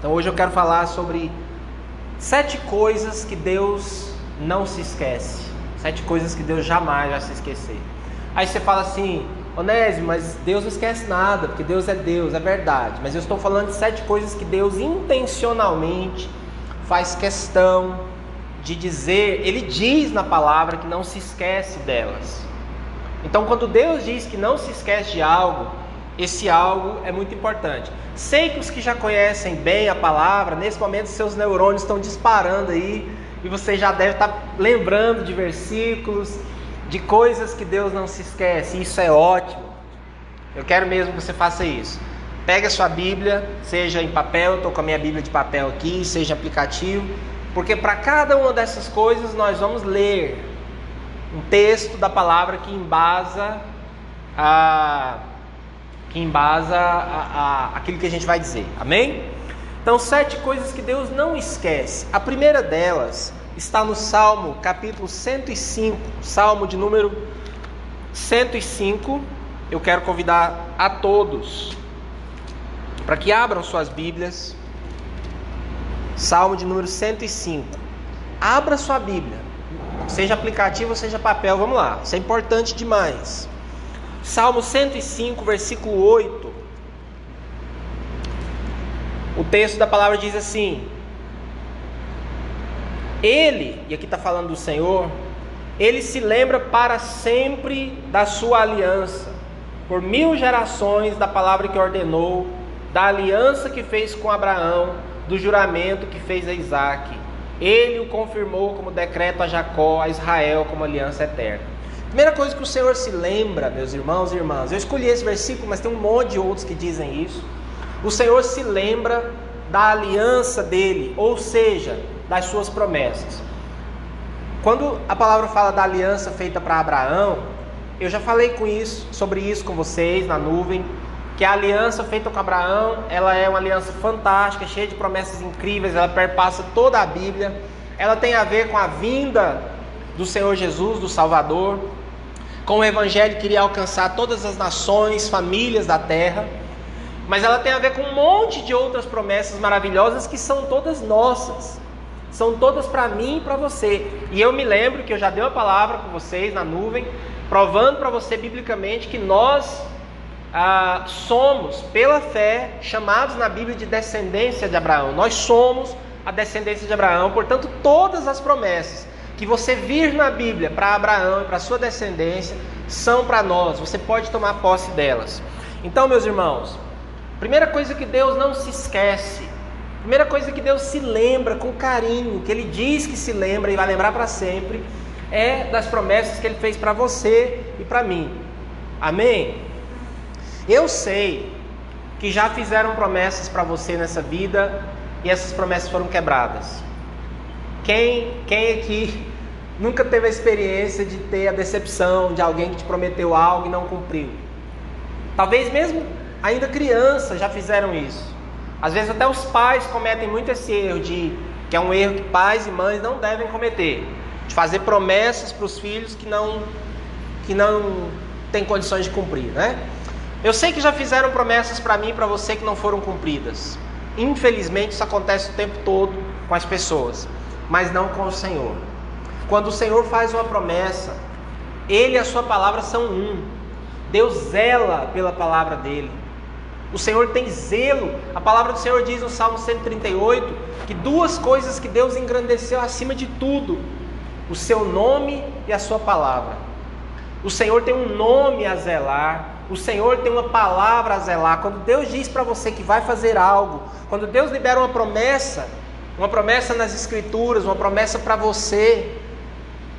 Então hoje eu quero falar sobre sete coisas que Deus não se esquece. Sete coisas que Deus jamais vai se esquecer. Aí você fala assim, Onésio, mas Deus não esquece nada, porque Deus é Deus, é verdade. Mas eu estou falando de sete coisas que Deus intencionalmente faz questão de dizer, ele diz na palavra que não se esquece delas. Então, quando Deus diz que não se esquece de algo, esse algo é muito importante. Sei que os que já conhecem bem a palavra, nesse momento seus neurônios estão disparando aí e você já deve estar lembrando de versículos, de coisas que Deus não se esquece. Isso é ótimo. Eu quero mesmo que você faça isso. Pegue a sua Bíblia, seja em papel, estou com a minha Bíblia de papel aqui, seja aplicativo, porque para cada uma dessas coisas nós vamos ler um texto da palavra que embasa a que embasa a, a, aquilo que a gente vai dizer. Amém? Então, sete coisas que Deus não esquece. A primeira delas está no Salmo, capítulo 105, Salmo de número 105. Eu quero convidar a todos para que abram suas Bíblias. Salmo de número 105. Abra sua Bíblia. Seja aplicativo, seja papel, vamos lá. Isso é importante demais. Salmo 105, versículo 8. O texto da palavra diz assim: Ele, e aqui está falando do Senhor, ele se lembra para sempre da sua aliança, por mil gerações da palavra que ordenou, da aliança que fez com Abraão, do juramento que fez a Isaac. Ele o confirmou como decreto a Jacó, a Israel como aliança eterna. Primeira coisa que o Senhor se lembra, meus irmãos e irmãs, eu escolhi esse versículo, mas tem um monte de outros que dizem isso. O Senhor se lembra da aliança dele, ou seja, das suas promessas. Quando a palavra fala da aliança feita para Abraão, eu já falei com isso, sobre isso com vocês na nuvem, que a aliança feita com Abraão, ela é uma aliança fantástica, cheia de promessas incríveis, ela perpassa toda a Bíblia. Ela tem a ver com a vinda do Senhor Jesus, do Salvador com o evangelho queria alcançar todas as nações, famílias da terra, mas ela tem a ver com um monte de outras promessas maravilhosas que são todas nossas. São todas para mim e para você. E eu me lembro que eu já dei a palavra para vocês na nuvem, provando para você biblicamente que nós ah, somos, pela fé, chamados na Bíblia de descendência de Abraão. Nós somos a descendência de Abraão, portanto, todas as promessas que você vir na Bíblia para Abraão e para sua descendência são para nós. Você pode tomar posse delas. Então, meus irmãos, primeira coisa que Deus não se esquece, primeira coisa que Deus se lembra com carinho, que Ele diz que se lembra e vai lembrar para sempre, é das promessas que Ele fez para você e para mim. Amém? Eu sei que já fizeram promessas para você nessa vida e essas promessas foram quebradas. Quem, quem aqui nunca teve a experiência de ter a decepção de alguém que te prometeu algo e não cumpriu? Talvez mesmo ainda criança já fizeram isso. Às vezes até os pais cometem muito esse erro de que é um erro que pais e mães não devem cometer, de fazer promessas para os filhos que não que não têm condições de cumprir, né? Eu sei que já fizeram promessas para mim e para você que não foram cumpridas. Infelizmente isso acontece o tempo todo com as pessoas mas não com o Senhor. Quando o Senhor faz uma promessa, Ele e a Sua palavra são um. Deus zela pela palavra dele. O Senhor tem zelo. A palavra do Senhor diz no Salmo 138 que duas coisas que Deus engrandeceu acima de tudo: o seu nome e a sua palavra. O Senhor tem um nome a zelar, o Senhor tem uma palavra a zelar. Quando Deus diz para você que vai fazer algo, quando Deus libera uma promessa, uma promessa nas Escrituras, uma promessa para você,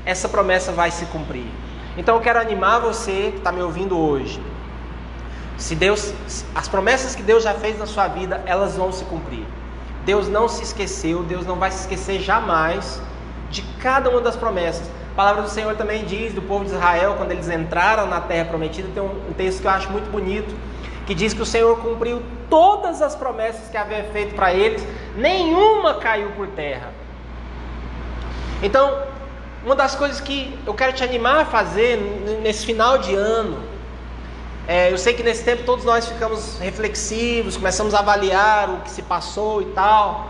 essa promessa vai se cumprir. Então eu quero animar você que está me ouvindo hoje. Se Deus, as promessas que Deus já fez na sua vida, elas vão se cumprir. Deus não se esqueceu, Deus não vai se esquecer jamais de cada uma das promessas. A palavra do Senhor também diz do povo de Israel, quando eles entraram na terra prometida, tem um texto que eu acho muito bonito, que diz que o Senhor cumpriu todas as promessas que havia feito para eles, nenhuma caiu por terra. Então, uma das coisas que eu quero te animar a fazer nesse final de ano É, eu sei que nesse tempo todos nós ficamos reflexivos, começamos a avaliar o que se passou e tal.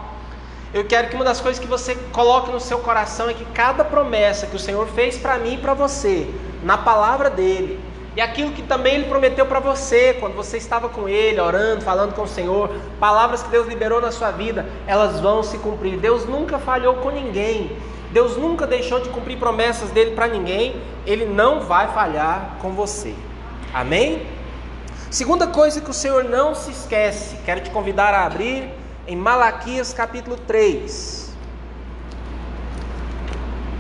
Eu quero que uma das coisas que você coloque no seu coração é que cada promessa que o Senhor fez para mim e para você, na palavra dele, e aquilo que também ele prometeu para você, quando você estava com ele, orando, falando com o Senhor, palavras que Deus liberou na sua vida, elas vão se cumprir. Deus nunca falhou com ninguém. Deus nunca deixou de cumprir promessas dele para ninguém. Ele não vai falhar com você. Amém? Segunda coisa que o Senhor não se esquece, quero te convidar a abrir em Malaquias capítulo 3.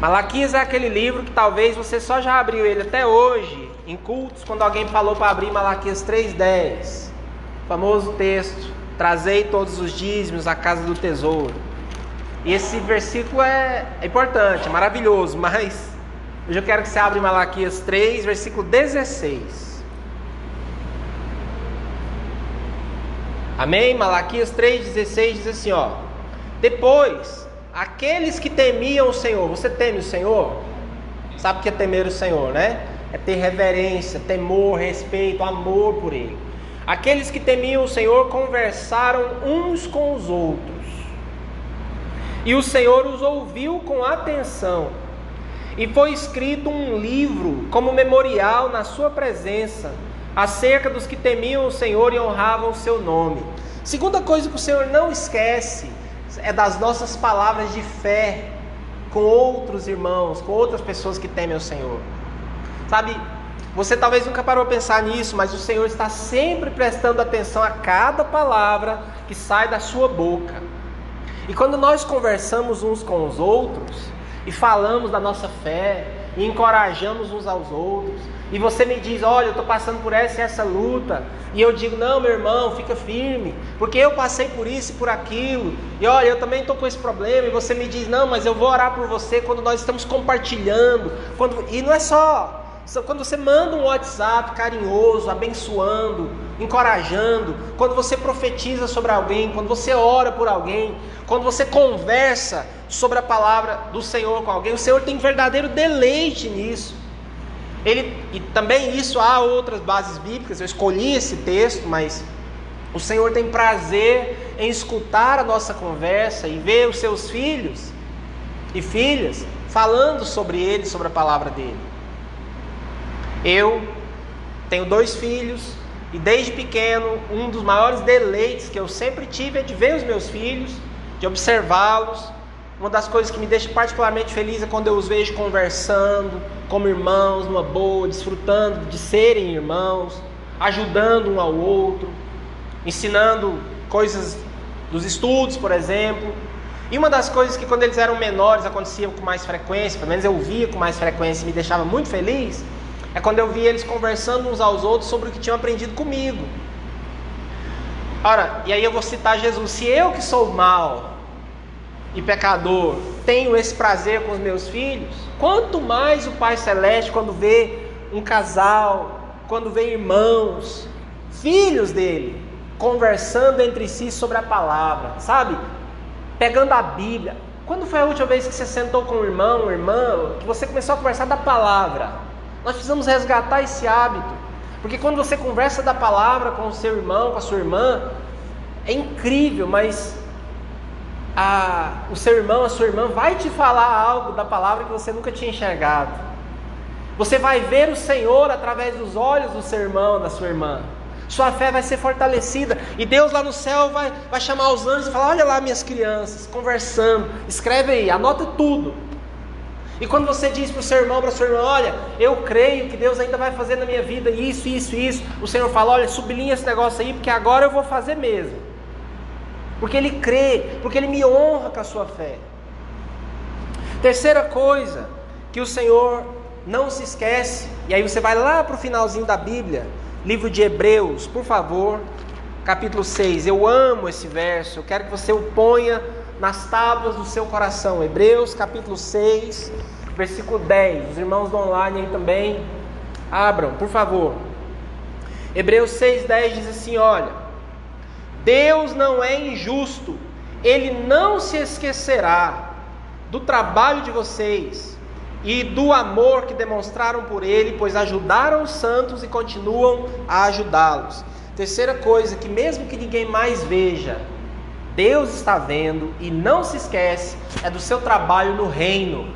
Malaquias é aquele livro que talvez você só já abriu ele até hoje, em cultos, quando alguém falou para abrir Malaquias 3,10. Famoso texto: Trazei todos os dízimos à casa do tesouro. Esse versículo é, é importante, é maravilhoso, mas hoje eu quero que você abra em Malaquias 3, versículo 16. Amém? Malaquias 3,16 diz assim: ó. Depois, aqueles que temiam o Senhor, você teme o Senhor? Sabe o que é temer o Senhor, né? É ter reverência, temor, respeito, amor por Ele. Aqueles que temiam o Senhor conversaram uns com os outros, e o Senhor os ouviu com atenção, e foi escrito um livro como memorial na Sua presença acerca dos que temiam o Senhor e honravam o seu nome. Segunda coisa que o Senhor não esquece é das nossas palavras de fé com outros irmãos, com outras pessoas que temem o Senhor. Sabe, você talvez nunca parou a pensar nisso, mas o Senhor está sempre prestando atenção a cada palavra que sai da sua boca. E quando nós conversamos uns com os outros e falamos da nossa fé e encorajamos uns aos outros, e você me diz: Olha, eu estou passando por essa e essa luta. E eu digo: Não, meu irmão, fica firme, porque eu passei por isso e por aquilo. E olha, eu também estou com esse problema. E você me diz: Não, mas eu vou orar por você quando nós estamos compartilhando. Quando... E não é só. Quando você manda um WhatsApp carinhoso, abençoando, encorajando, quando você profetiza sobre alguém, quando você ora por alguém, quando você conversa sobre a palavra do Senhor com alguém, o Senhor tem verdadeiro deleite nisso. Ele, e também isso há outras bases bíblicas, eu escolhi esse texto, mas o Senhor tem prazer em escutar a nossa conversa e ver os seus filhos e filhas falando sobre ele, sobre a palavra dele. Eu tenho dois filhos e desde pequeno um dos maiores deleites que eu sempre tive é de ver os meus filhos, de observá-los, uma das coisas que me deixa particularmente feliz é quando eu os vejo conversando como irmãos, numa boa, desfrutando de serem irmãos, ajudando um ao outro, ensinando coisas dos estudos, por exemplo. E uma das coisas que quando eles eram menores aconteciam com mais frequência, pelo menos eu via com mais frequência e me deixava muito feliz, é quando eu via eles conversando uns aos outros sobre o que tinham aprendido comigo. Ora, e aí eu vou citar Jesus: se eu que sou mal, e pecador tenho esse prazer com os meus filhos, quanto mais o Pai Celeste, quando vê um casal, quando vê irmãos, filhos dele, conversando entre si sobre a palavra, sabe? Pegando a Bíblia. Quando foi a última vez que você sentou com um irmão, uma irmã, que você começou a conversar da palavra? Nós precisamos resgatar esse hábito, porque quando você conversa da palavra com o seu irmão, com a sua irmã, é incrível, mas a, o seu irmão, a sua irmã vai te falar algo da palavra que você nunca tinha enxergado. Você vai ver o Senhor através dos olhos do seu irmão, da sua irmã. Sua fé vai ser fortalecida. E Deus lá no céu vai, vai chamar os anjos e falar: Olha lá, minhas crianças, conversando. Escreve aí, anota tudo. E quando você diz para o seu irmão, para sua irmã: Olha, eu creio que Deus ainda vai fazer na minha vida isso, isso, isso. O Senhor fala: Olha, sublinha esse negócio aí, porque agora eu vou fazer mesmo porque ele crê, porque ele me honra com a sua fé. Terceira coisa que o Senhor não se esquece, e aí você vai lá para o finalzinho da Bíblia, livro de Hebreus, por favor, capítulo 6. Eu amo esse verso, eu quero que você o ponha nas tábuas do seu coração. Hebreus, capítulo 6, versículo 10. Os irmãos do online aí também, abram, por favor. Hebreus 6, 10 diz assim: Olha. Deus não é injusto, Ele não se esquecerá do trabalho de vocês e do amor que demonstraram por ele, pois ajudaram os santos e continuam a ajudá-los. Terceira coisa, que mesmo que ninguém mais veja, Deus está vendo e não se esquece, é do seu trabalho no reino.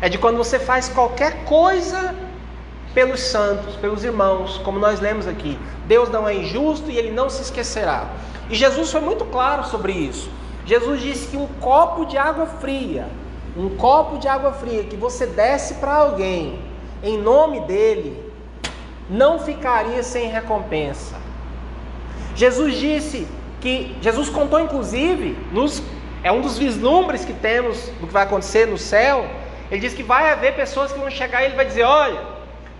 É de quando você faz qualquer coisa pelos santos, pelos irmãos, como nós lemos aqui. Deus não é injusto e ele não se esquecerá. E Jesus foi muito claro sobre isso. Jesus disse que um copo de água fria, um copo de água fria que você desse para alguém em nome dele, não ficaria sem recompensa. Jesus disse que Jesus contou inclusive nos é um dos vislumbres que temos do que vai acontecer no céu. Ele diz que vai haver pessoas que vão chegar e ele vai dizer: "Olha,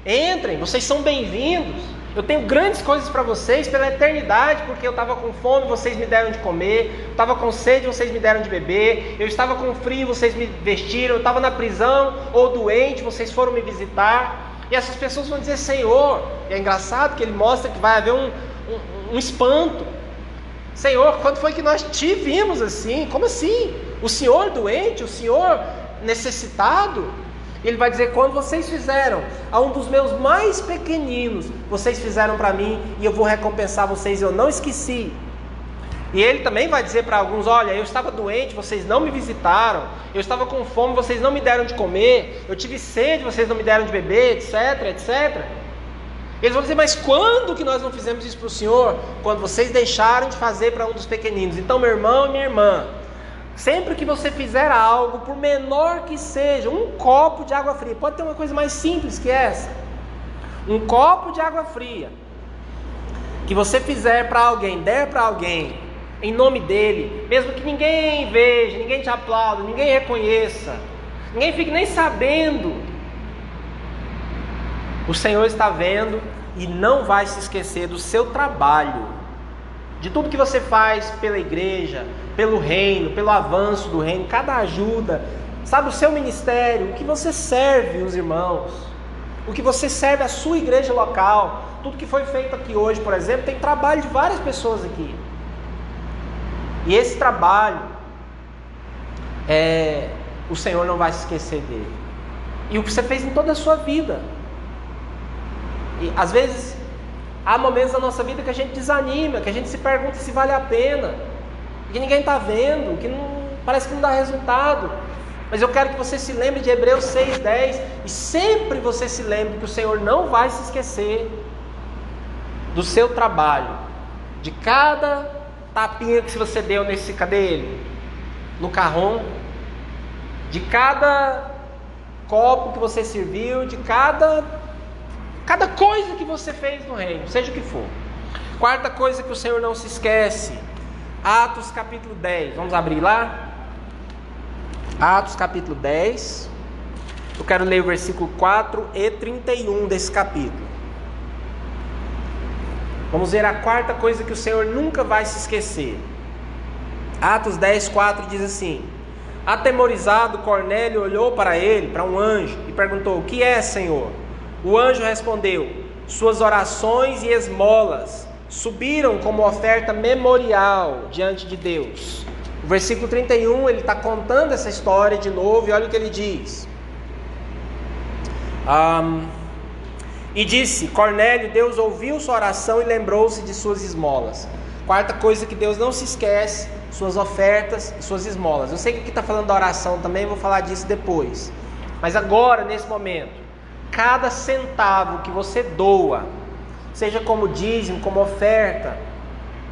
entrem, vocês são bem-vindos. Eu tenho grandes coisas para vocês pela eternidade, porque eu estava com fome, vocês me deram de comer, estava com sede, vocês me deram de beber, eu estava com frio, vocês me vestiram, eu estava na prisão ou doente, vocês foram me visitar. E essas pessoas vão dizer, Senhor, e é engraçado que ele mostra que vai haver um, um, um espanto. Senhor, quando foi que nós te vimos assim? Como assim? O Senhor doente, o Senhor necessitado? Ele vai dizer: quando vocês fizeram a um dos meus mais pequeninos, vocês fizeram para mim e eu vou recompensar vocês, eu não esqueci. E ele também vai dizer para alguns: Olha, eu estava doente, vocês não me visitaram. Eu estava com fome, vocês não me deram de comer. Eu tive sede, vocês não me deram de beber, etc, etc. Eles vão dizer: Mas quando que nós não fizemos isso para o Senhor? Quando vocês deixaram de fazer para um dos pequeninos. Então, meu irmão e minha irmã, Sempre que você fizer algo, por menor que seja, um copo de água fria, pode ter uma coisa mais simples que essa. Um copo de água fria que você fizer para alguém, der para alguém, em nome dele, mesmo que ninguém veja, ninguém te aplaude, ninguém reconheça, ninguém fique nem sabendo. O Senhor está vendo e não vai se esquecer do seu trabalho, de tudo que você faz pela igreja, pelo reino, pelo avanço do reino, cada ajuda, sabe, o seu ministério, o que você serve os irmãos, o que você serve a sua igreja local, tudo que foi feito aqui hoje, por exemplo, tem trabalho de várias pessoas aqui. E esse trabalho, é, o Senhor não vai se esquecer dele. E o que você fez em toda a sua vida. E às vezes há momentos da nossa vida que a gente desanima, que a gente se pergunta se vale a pena que ninguém está vendo, que não, parece que não dá resultado. Mas eu quero que você se lembre de Hebreus 6,10 e sempre você se lembre que o Senhor não vai se esquecer do seu trabalho, de cada tapinha que você deu nesse, cadê ele? No carrão, de cada copo que você serviu, de cada cada coisa que você fez no reino, seja o que for. Quarta coisa que o Senhor não se esquece Atos capítulo 10. Vamos abrir lá? Atos capítulo 10. Eu quero ler o versículo 4 e 31 desse capítulo. Vamos ver a quarta coisa que o Senhor nunca vai se esquecer. Atos 10, 4 diz assim: Atemorizado, Cornélio olhou para ele, para um anjo, e perguntou: O que é, Senhor? O anjo respondeu: Suas orações e esmolas subiram como oferta memorial diante de Deus. O versículo 31, ele está contando essa história de novo, e olha o que ele diz. Um, e disse: Cornélio, Deus ouviu sua oração e lembrou-se de suas esmolas. Quarta coisa que Deus não se esquece: suas ofertas e suas esmolas. Eu sei que aqui está falando da oração também, vou falar disso depois. Mas agora, nesse momento, cada centavo que você doa, seja como dízimo, como oferta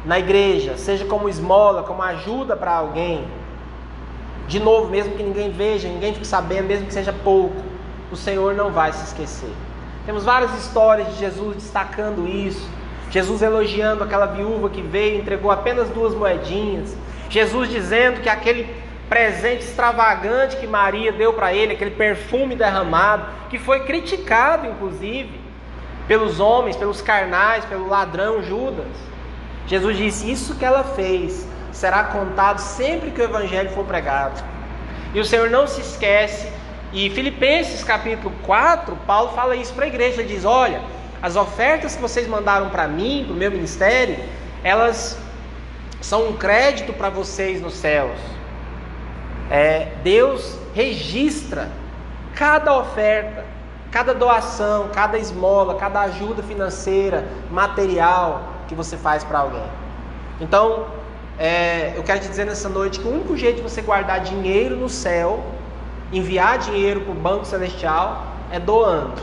na igreja, seja como esmola, como ajuda para alguém. De novo, mesmo que ninguém veja, ninguém fique sabendo, mesmo que seja pouco, o Senhor não vai se esquecer. Temos várias histórias de Jesus destacando isso. Jesus elogiando aquela viúva que veio entregou apenas duas moedinhas. Jesus dizendo que aquele presente extravagante que Maria deu para ele, aquele perfume derramado, que foi criticado inclusive, pelos homens, pelos carnais, pelo ladrão Judas. Jesus disse: Isso que ela fez será contado sempre que o evangelho for pregado. E o Senhor não se esquece. E Filipenses capítulo 4, Paulo fala isso para a igreja: Ele diz: Olha, as ofertas que vocês mandaram para mim, para o meu ministério, elas são um crédito para vocês nos céus. É, Deus registra cada oferta, cada doação, cada esmola, cada ajuda financeira, material que você faz para alguém. Então, é, eu quero te dizer nessa noite que o único jeito de você guardar dinheiro no céu, enviar dinheiro para o banco celestial, é doando.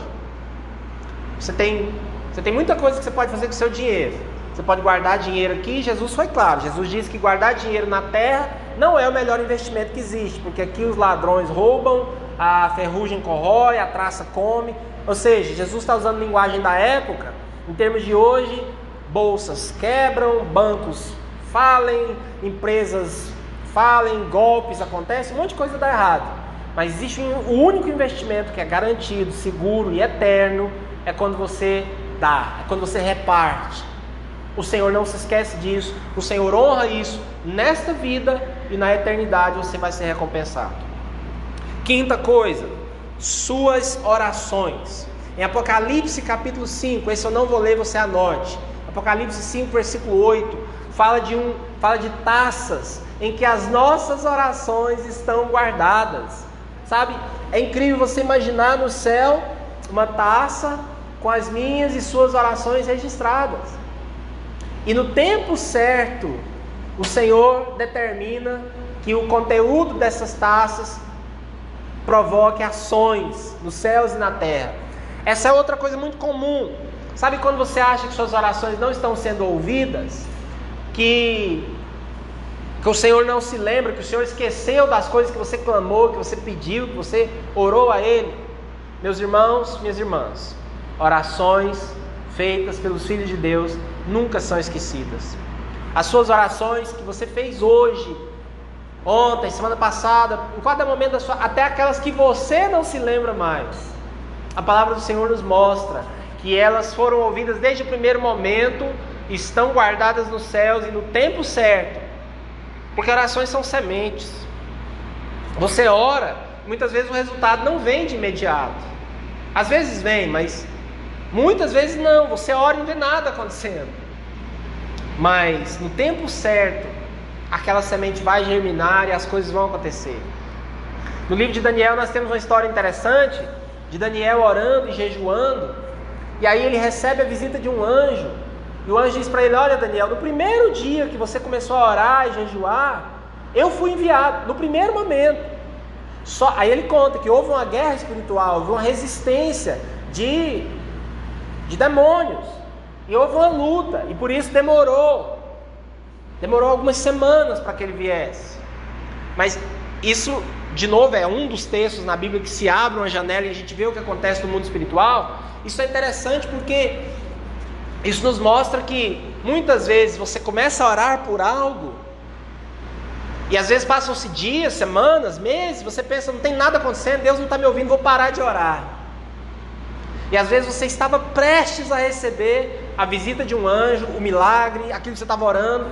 Você tem, você tem muita coisa que você pode fazer com o seu dinheiro. Você pode guardar dinheiro aqui, Jesus foi claro. Jesus disse que guardar dinheiro na terra não é o melhor investimento que existe, porque aqui os ladrões roubam, a ferrugem corrói, a traça come. Ou seja, Jesus está usando linguagem da época. Em termos de hoje, bolsas quebram, bancos falem, empresas falem, golpes acontecem, um monte de coisa dá errado. Mas existe um, o único investimento que é garantido, seguro e eterno é quando você dá, é quando você reparte. O Senhor não se esquece disso, o Senhor honra isso nesta vida e na eternidade você vai ser recompensado. Quinta coisa, suas orações. Em Apocalipse capítulo 5, esse eu não vou ler, você anote. Apocalipse 5, versículo 8, fala de um, fala de taças em que as nossas orações estão guardadas. Sabe? É incrível você imaginar no céu uma taça com as minhas e suas orações registradas. E no tempo certo, o Senhor determina que o conteúdo dessas taças provoque ações nos céus e na terra. Essa é outra coisa muito comum. Sabe quando você acha que suas orações não estão sendo ouvidas? Que, que o Senhor não se lembra, que o Senhor esqueceu das coisas que você clamou, que você pediu, que você orou a Ele? Meus irmãos, minhas irmãs, orações feitas pelos filhos de Deus nunca são esquecidas. As suas orações que você fez hoje, ontem, semana passada, em cada momento da sua, até aquelas que você não se lembra mais. A palavra do Senhor nos mostra que elas foram ouvidas desde o primeiro momento, estão guardadas nos céus e no tempo certo. Porque orações são sementes. Você ora, muitas vezes o resultado não vem de imediato. Às vezes vem, mas muitas vezes não. Você ora e não vê nada acontecendo. Mas no tempo certo, aquela semente vai germinar e as coisas vão acontecer. No livro de Daniel nós temos uma história interessante de Daniel orando e jejuando, e aí ele recebe a visita de um anjo, e o anjo diz para ele: Olha, Daniel, no primeiro dia que você começou a orar e jejuar, eu fui enviado, no primeiro momento. Só, aí ele conta que houve uma guerra espiritual, houve uma resistência de, de demônios, e houve uma luta, e por isso demorou. Demorou algumas semanas para que ele viesse. Mas isso, de novo, é um dos textos na Bíblia que se abre uma janela e a gente vê o que acontece no mundo espiritual. Isso é interessante porque isso nos mostra que muitas vezes você começa a orar por algo e às vezes passam-se dias, semanas, meses, você pensa, não tem nada acontecendo, Deus não está me ouvindo, vou parar de orar. E às vezes você estava prestes a receber a visita de um anjo, o milagre, aquilo que você estava orando,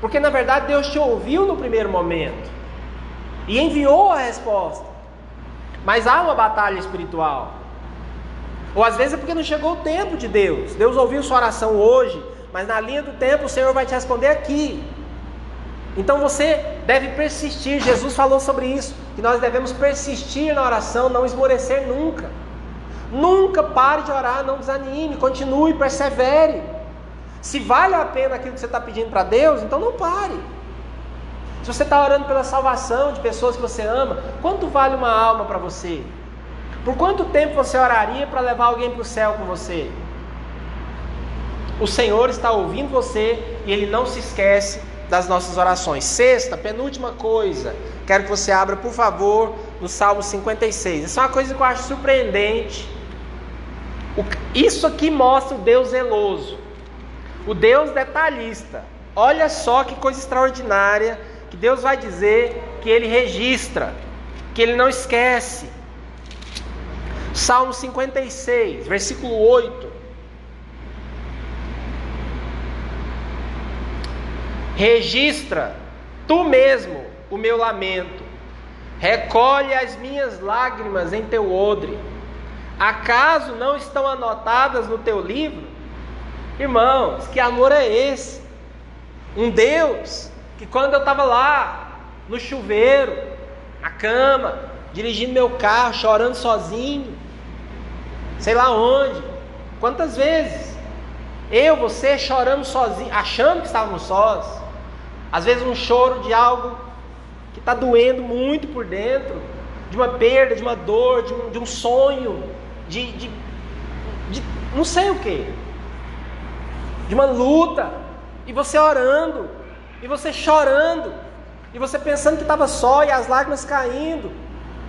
porque na verdade Deus te ouviu no primeiro momento e enviou a resposta. Mas há uma batalha espiritual. Ou às vezes é porque não chegou o tempo de Deus. Deus ouviu sua oração hoje, mas na linha do tempo o Senhor vai te responder aqui. Então você deve persistir. Jesus falou sobre isso, que nós devemos persistir na oração, não esmorecer nunca. Nunca pare de orar, não desanime, continue, persevere. Se vale a pena aquilo que você está pedindo para Deus, então não pare. Se você está orando pela salvação de pessoas que você ama, quanto vale uma alma para você? Por quanto tempo você oraria para levar alguém para o céu com você? O Senhor está ouvindo você e Ele não se esquece das nossas orações. Sexta, penúltima coisa, quero que você abra, por favor, no Salmo 56. Isso é uma coisa que eu acho surpreendente. Isso aqui mostra o Deus zeloso, o Deus detalhista. Olha só que coisa extraordinária que Deus vai dizer que ele registra, que ele não esquece. Salmo 56, versículo 8. Registra tu mesmo o meu lamento, recolhe as minhas lágrimas em teu odre. Acaso não estão anotadas no teu livro? Irmãos, que amor é esse? Um Deus que quando eu estava lá no chuveiro, na cama, dirigindo meu carro, chorando sozinho, sei lá onde. Quantas vezes? Eu, você choramos sozinho, achando que estávamos sós. Às vezes um choro de algo que está doendo muito por dentro, de uma perda, de uma dor, de um, de um sonho, de, de, de não sei o que, de uma luta, e você orando, e você chorando, e você pensando que estava só e as lágrimas caindo.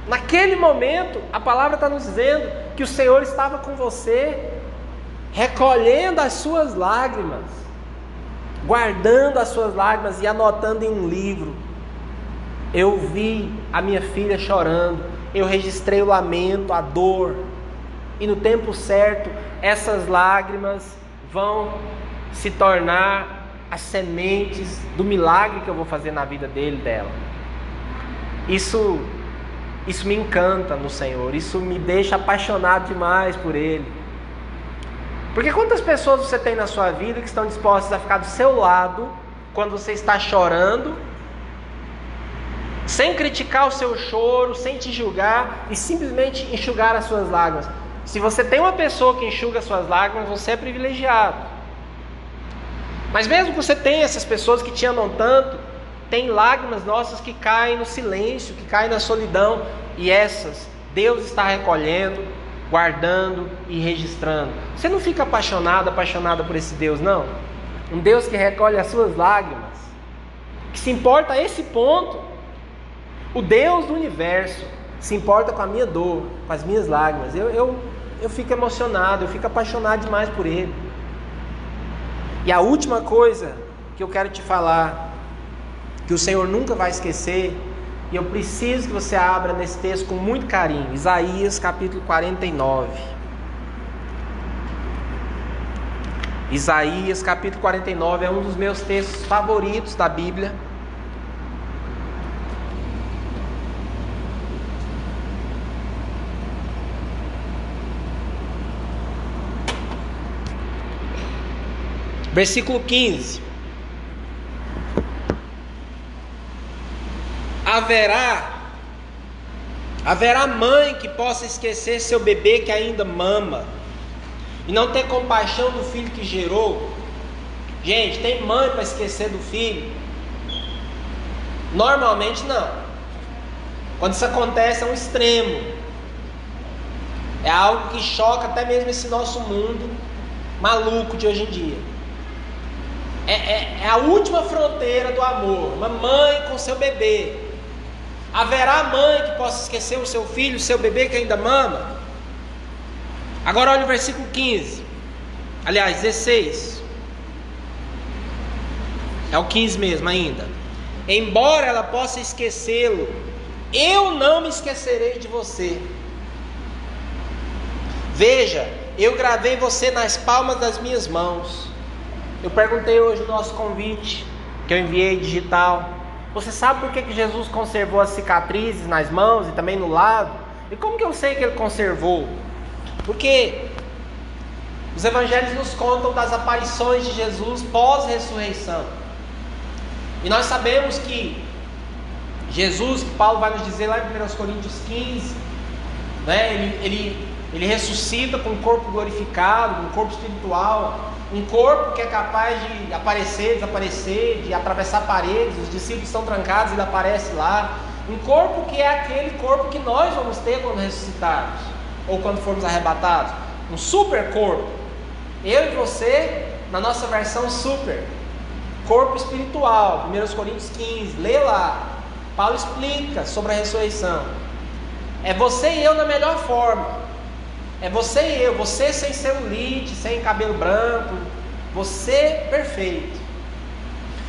Naquele momento, a palavra está nos dizendo que o Senhor estava com você, recolhendo as suas lágrimas, guardando as suas lágrimas e anotando em um livro. Eu vi a minha filha chorando, eu registrei o lamento, a dor, e no tempo certo, essas lágrimas vão se tornar as sementes do milagre que eu vou fazer na vida dele, dela. Isso isso me encanta no Senhor, isso me deixa apaixonado demais por ele. Porque quantas pessoas você tem na sua vida que estão dispostas a ficar do seu lado quando você está chorando, sem criticar o seu choro, sem te julgar e simplesmente enxugar as suas lágrimas? Se você tem uma pessoa que enxuga as suas lágrimas, você é privilegiado. Mas mesmo que você tenha essas pessoas que te amam tanto, tem lágrimas nossas que caem no silêncio, que caem na solidão, e essas Deus está recolhendo, guardando e registrando. Você não fica apaixonado, apaixonada por esse Deus, não? Um Deus que recolhe as suas lágrimas, que se importa a esse ponto. O Deus do universo se importa com a minha dor, com as minhas lágrimas. Eu, eu, eu fico emocionado, eu fico apaixonado demais por Ele. E a última coisa que eu quero te falar, que o Senhor nunca vai esquecer, e eu preciso que você abra nesse texto com muito carinho, Isaías capítulo 49. Isaías capítulo 49 é um dos meus textos favoritos da Bíblia. Versículo 15. Haverá haverá mãe que possa esquecer seu bebê que ainda mama e não ter compaixão do filho que gerou. Gente, tem mãe para esquecer do filho? Normalmente não. Quando isso acontece é um extremo. É algo que choca até mesmo esse nosso mundo maluco de hoje em dia é, é, é a última fronteira do amor. Uma mãe com seu bebê. Haverá mãe que possa esquecer o seu filho, o seu bebê que ainda mama? Agora olha o versículo 15. Aliás, 16. É o 15 mesmo ainda. Embora ela possa esquecê-lo, eu não me esquecerei de você. Veja, eu gravei você nas palmas das minhas mãos. Eu perguntei hoje no nosso convite, que eu enviei digital. Você sabe por que, que Jesus conservou as cicatrizes nas mãos e também no lado? E como que eu sei que ele conservou? Porque os evangelhos nos contam das aparições de Jesus pós-ressurreição. E nós sabemos que Jesus, que Paulo vai nos dizer lá em 1 Coríntios 15, né, ele, ele, ele ressuscita com um corpo glorificado, com um corpo espiritual. Um corpo que é capaz de aparecer, desaparecer, de atravessar paredes, os discípulos estão trancados, ele aparece lá. Um corpo que é aquele corpo que nós vamos ter quando ressuscitarmos, ou quando formos arrebatados. Um super corpo. Eu e você, na nossa versão super. Corpo espiritual, 1 Coríntios 15, lê lá. Paulo explica sobre a ressurreição. É você e eu na melhor forma. É você e eu, você sem celulite, sem cabelo branco, você perfeito.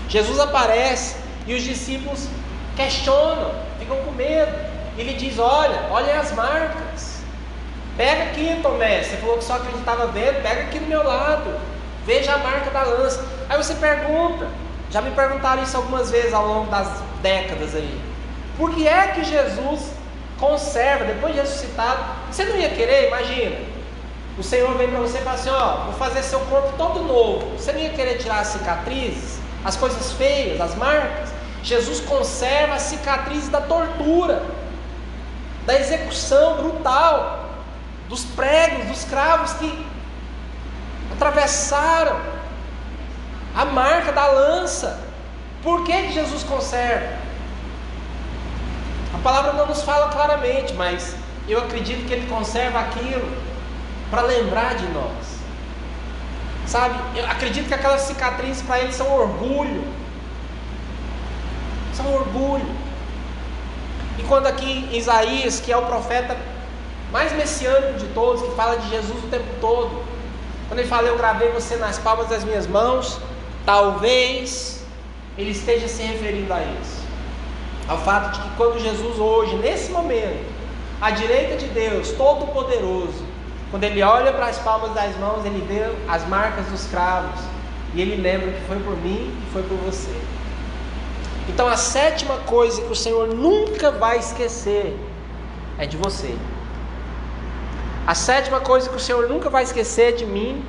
Jesus aparece e os discípulos questionam, ficam com medo. Ele diz: Olha, olha as marcas. Pega aqui, Tomé. Você falou que só acreditava vendo, pega aqui do meu lado. Veja a marca da lança. Aí você pergunta, já me perguntaram isso algumas vezes ao longo das décadas aí. Por que é que Jesus conserva, depois de ressuscitado, você não ia querer, imagina. O Senhor vem para você e fala assim: Ó, vou fazer seu corpo todo novo. Você não ia querer tirar as cicatrizes, as coisas feias, as marcas? Jesus conserva as cicatrizes da tortura. da execução brutal dos pregos, dos cravos que atravessaram a marca da lança. Por que, que Jesus conserva? A palavra não nos fala claramente, mas eu acredito que ele conserva aquilo para lembrar de nós. Sabe, eu acredito que aquelas cicatrizes para ele são orgulho. São orgulho. E quando aqui Isaías, que é o profeta mais messiânico de todos, que fala de Jesus o tempo todo, quando ele fala, Eu gravei você nas palmas das minhas mãos, talvez ele esteja se referindo a isso. Ao fato de que quando Jesus, hoje, nesse momento, à direita de Deus, Todo-Poderoso, quando ele olha para as palmas das mãos, ele vê as marcas dos cravos. E ele lembra que foi por mim e foi por você. Então a sétima coisa que o Senhor nunca vai esquecer é de você. A sétima coisa que o Senhor nunca vai esquecer é de mim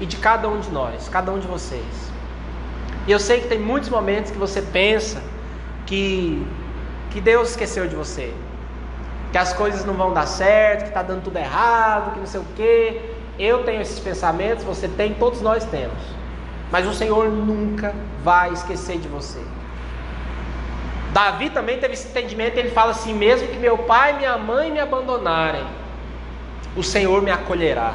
e de cada um de nós, cada um de vocês. E eu sei que tem muitos momentos que você pensa que, que Deus esqueceu de você, que as coisas não vão dar certo, que está dando tudo errado, que não sei o quê. Eu tenho esses pensamentos, você tem, todos nós temos. Mas o Senhor nunca vai esquecer de você. Davi também teve esse entendimento, ele fala assim: mesmo que meu pai e minha mãe me abandonarem, o Senhor me acolherá.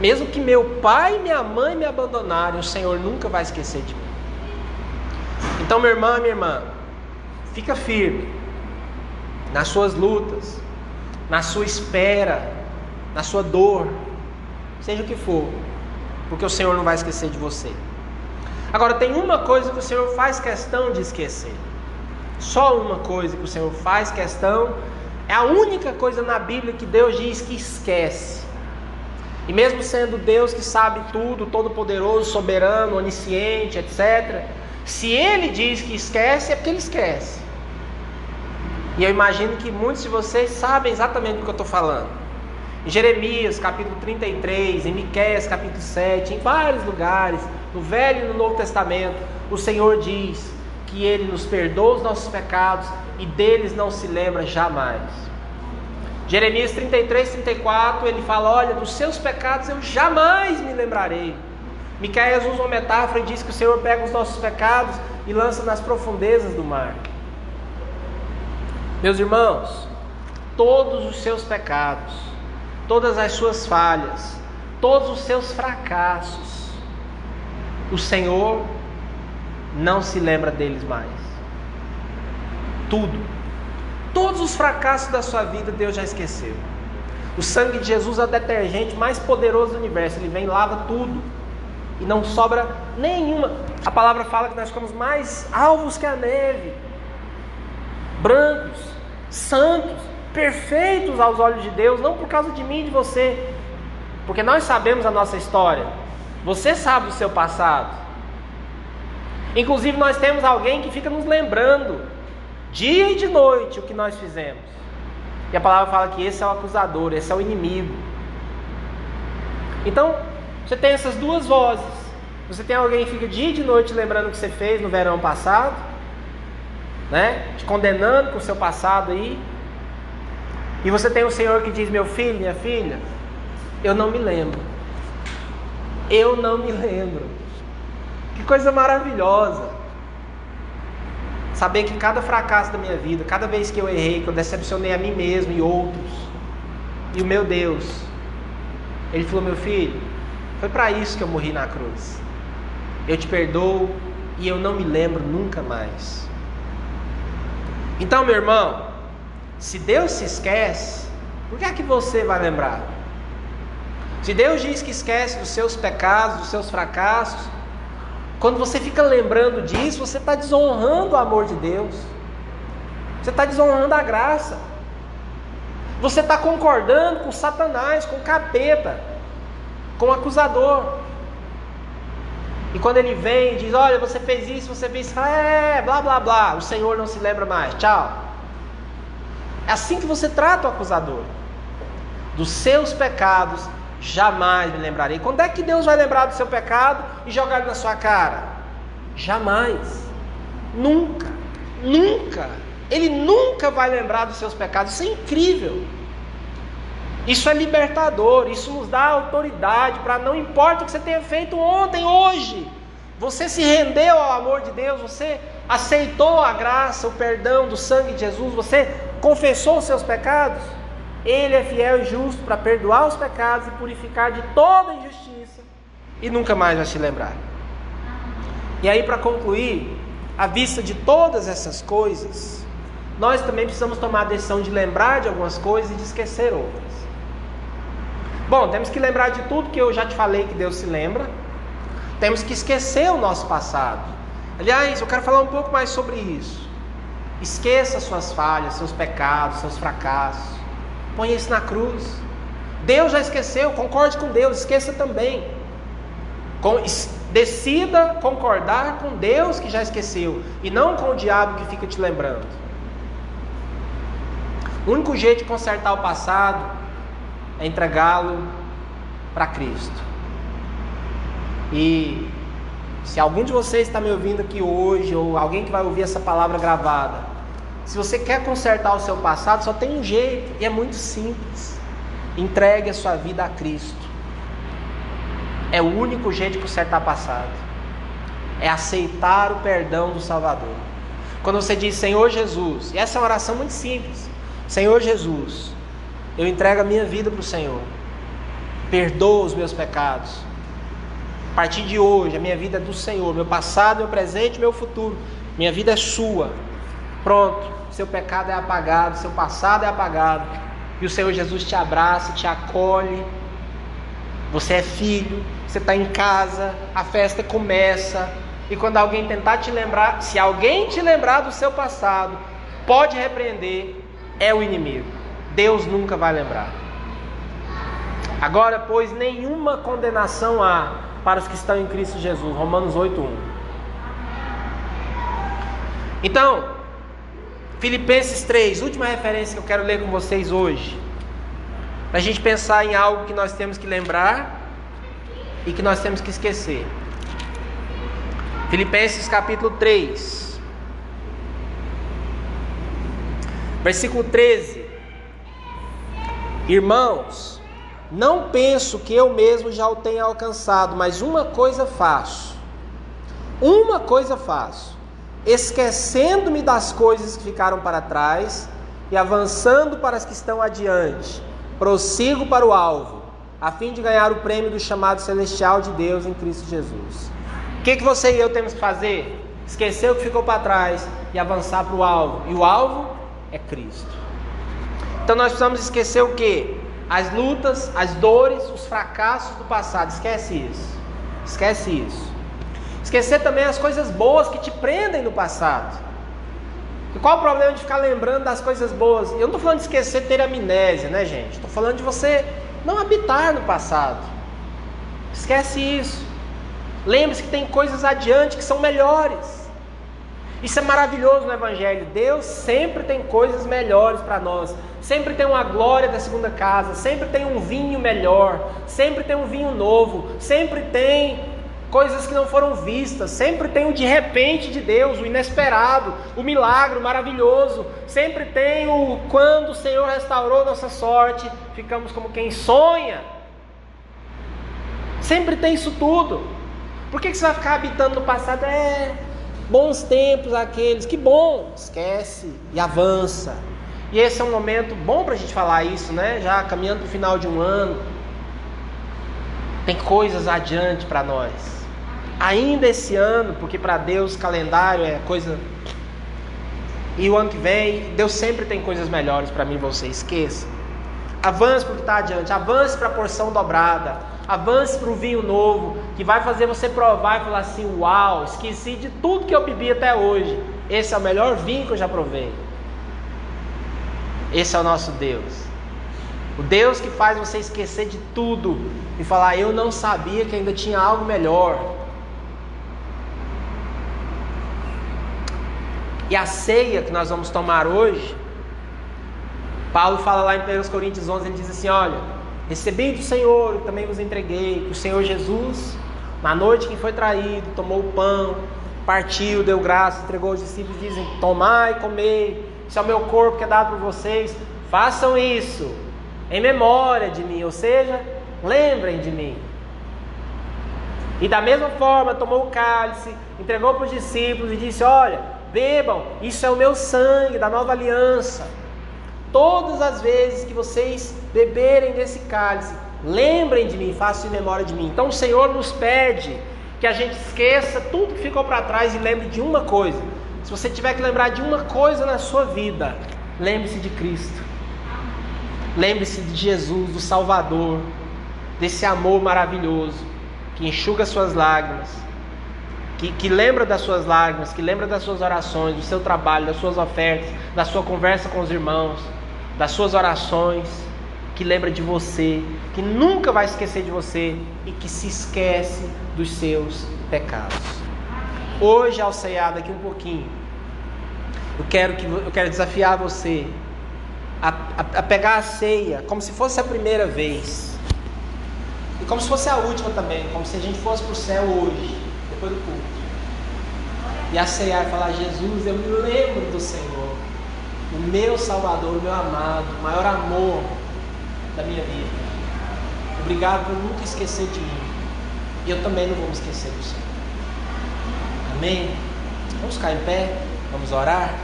Mesmo que meu pai e minha mãe me abandonarem, o Senhor nunca vai esquecer de mim. Então, minha irmã, minha irmã, fica firme nas suas lutas, na sua espera, na sua dor, seja o que for, porque o Senhor não vai esquecer de você. Agora, tem uma coisa que o Senhor faz questão de esquecer. Só uma coisa que o Senhor faz questão, é a única coisa na Bíblia que Deus diz que esquece. E mesmo sendo Deus que sabe tudo, todo-poderoso, soberano, onisciente, etc., se Ele diz que esquece, é porque Ele esquece. E eu imagino que muitos de vocês sabem exatamente do que eu estou falando. Em Jeremias capítulo 33, em Miqueias capítulo 7, em vários lugares, no Velho e no Novo Testamento, o Senhor diz que Ele nos perdoa os nossos pecados e deles não se lembra jamais. Jeremias 33, 34, ele fala: Olha, dos seus pecados eu jamais me lembrarei. Miqueias usa uma metáfora e diz que o Senhor pega os nossos pecados e lança nas profundezas do mar. Meus irmãos, todos os seus pecados, todas as suas falhas, todos os seus fracassos, o Senhor não se lembra deles mais. Tudo. Todos os fracassos da sua vida Deus já esqueceu. O sangue de Jesus é o detergente mais poderoso do universo. Ele vem e lava tudo. E não sobra nenhuma. A palavra fala que nós ficamos mais alvos que a neve brancos, santos, perfeitos aos olhos de Deus, não por causa de mim e de você, porque nós sabemos a nossa história, você sabe o seu passado. Inclusive, nós temos alguém que fica nos lembrando, dia e de noite, o que nós fizemos. E a palavra fala que esse é o acusador, esse é o inimigo. Então, você tem essas duas vozes. Você tem alguém que fica dia e de noite lembrando o que você fez no verão passado, né? Te condenando com o seu passado aí. E você tem o Senhor que diz: Meu filho, minha filha, eu não me lembro. Eu não me lembro. Que coisa maravilhosa. Saber que cada fracasso da minha vida, cada vez que eu errei, que eu decepcionei a mim mesmo e outros, e o meu Deus, Ele falou: Meu filho, foi para isso que eu morri na cruz. Eu te perdoo e eu não me lembro nunca mais. Então, meu irmão, se Deus se esquece, por que é que você vai lembrar? Se Deus diz que esquece dos seus pecados, dos seus fracassos, quando você fica lembrando disso, você está desonrando o amor de Deus, você está desonrando a graça, você está concordando com Satanás, com o capeta, com acusador. E quando ele vem e diz: Olha, você fez isso, você fez isso, fala, é, blá blá blá, o Senhor não se lembra mais, tchau. É assim que você trata o acusador. Dos seus pecados jamais me lembrarei. Quando é que Deus vai lembrar do seu pecado e jogar na sua cara? Jamais. Nunca. Nunca. Ele nunca vai lembrar dos seus pecados. Isso é incrível. Isso é libertador. Isso nos dá autoridade para não importa o que você tenha feito ontem, hoje. Você se rendeu ao amor de Deus. Você aceitou a graça, o perdão do sangue de Jesus. Você confessou os seus pecados. Ele é fiel e justo para perdoar os pecados e purificar de toda injustiça. E nunca mais vai se lembrar. E aí, para concluir, à vista de todas essas coisas, nós também precisamos tomar a decisão de lembrar de algumas coisas e de esquecer outras. Bom, temos que lembrar de tudo que eu já te falei que Deus se lembra. Temos que esquecer o nosso passado. Aliás, eu quero falar um pouco mais sobre isso. Esqueça suas falhas, seus pecados, seus fracassos. Ponha isso na cruz. Deus já esqueceu, concorde com Deus, esqueça também. Com, decida concordar com Deus que já esqueceu e não com o diabo que fica te lembrando. O único jeito de consertar o passado é entregá-lo para Cristo. E se algum de vocês está me ouvindo aqui hoje, ou alguém que vai ouvir essa palavra gravada, se você quer consertar o seu passado, só tem um jeito, e é muito simples. Entregue a sua vida a Cristo. É o único jeito de consertar passado. É aceitar o perdão do Salvador. Quando você diz Senhor Jesus, e essa é uma oração muito simples. Senhor Jesus, eu entrego a minha vida para o Senhor. Perdoa os meus pecados. A partir de hoje, a minha vida é do Senhor. Meu passado, meu presente, meu futuro. Minha vida é sua. Pronto. Seu pecado é apagado, seu passado é apagado. E o Senhor Jesus te abraça, te acolhe. Você é filho, você está em casa, a festa começa, e quando alguém tentar te lembrar, se alguém te lembrar do seu passado, pode repreender, é o inimigo. Deus nunca vai lembrar. Agora, pois, nenhuma condenação há para os que estão em Cristo Jesus. Romanos 8:1. Então, Filipenses 3, última referência que eu quero ler com vocês hoje. Para a gente pensar em algo que nós temos que lembrar e que nós temos que esquecer. Filipenses capítulo 3, versículo 13. Irmãos, não penso que eu mesmo já o tenha alcançado, mas uma coisa faço. Uma coisa faço, esquecendo-me das coisas que ficaram para trás e avançando para as que estão adiante, prossigo para o alvo a fim de ganhar o prêmio do chamado celestial de Deus em Cristo Jesus. O que, que você e eu temos que fazer? Esquecer o que ficou para trás e avançar para o alvo. E o alvo é Cristo. Então nós precisamos esquecer o que? As lutas, as dores, os fracassos do passado. Esquece isso. Esquece isso. Esquecer também as coisas boas que te prendem no passado. E qual o problema de ficar lembrando das coisas boas? Eu não estou falando de esquecer ter amnésia, né, gente? Estou falando de você não habitar no passado. Esquece isso. Lembre-se que tem coisas adiante que são melhores. Isso é maravilhoso no Evangelho. Deus sempre tem coisas melhores para nós. Sempre tem uma glória da segunda casa. Sempre tem um vinho melhor. Sempre tem um vinho novo. Sempre tem coisas que não foram vistas. Sempre tem o de repente de Deus, o inesperado, o milagre, o maravilhoso. Sempre tem o quando o Senhor restaurou nossa sorte, ficamos como quem sonha. Sempre tem isso tudo. Por que, que você vai ficar habitando no passado? É bons tempos aqueles, que bom, esquece e avança. E esse é um momento bom para a gente falar isso, né? Já caminhando para o final de um ano. Tem coisas adiante para nós ainda esse ano, porque para Deus calendário é coisa. E o ano que vem, Deus sempre tem coisas melhores para mim você, esqueça. Avance para o que está adiante, avance para a porção dobrada, avance para o vinho novo, que vai fazer você provar e falar assim: Uau, esqueci de tudo que eu bebi até hoje. Esse é o melhor vinho que eu já provei. Esse é o nosso Deus. O Deus que faz você esquecer de tudo e falar: Eu não sabia que ainda tinha algo melhor. E a ceia que nós vamos tomar hoje, Paulo fala lá em 1 Coríntios 11, ele diz assim: Olha, recebi do Senhor e também vos entreguei, que o Senhor Jesus, na noite que foi traído, tomou o pão, partiu, deu graça, entregou aos discípulos, dizem: Tomai, comei, isso é o meu corpo que é dado por vocês. Façam isso em memória de mim, ou seja, lembrem de mim. E da mesma forma, tomou o cálice, entregou para os discípulos e disse: Olha, bebam, isso é o meu sangue da nova aliança. Todas as vezes que vocês beberem desse cálice, lembrem de mim, façam em memória de mim. Então o Senhor nos pede que a gente esqueça tudo que ficou para trás e lembre de uma coisa. Se você tiver que lembrar de uma coisa na sua vida, lembre-se de Cristo. Lembre-se de Jesus, do Salvador, desse amor maravilhoso que enxuga suas lágrimas, que, que lembra das suas lágrimas, que lembra das suas orações, do seu trabalho, das suas ofertas, da sua conversa com os irmãos, das suas orações, que lembra de você, que nunca vai esquecer de você e que se esquece dos seus pecados. Hoje, ao cear daqui um pouquinho, eu quero, que, eu quero desafiar você a, a, a pegar a ceia como se fosse a primeira vez. E como se fosse a última também, como se a gente fosse para o céu hoje, depois do culto. E a cear e falar, Jesus, eu me lembro do Senhor, o meu Salvador, o meu amado, o maior amor da minha vida. Obrigado por nunca esquecer de mim. E eu também não vou me esquecer do Senhor. Amém? Vamos ficar em pé, vamos orar.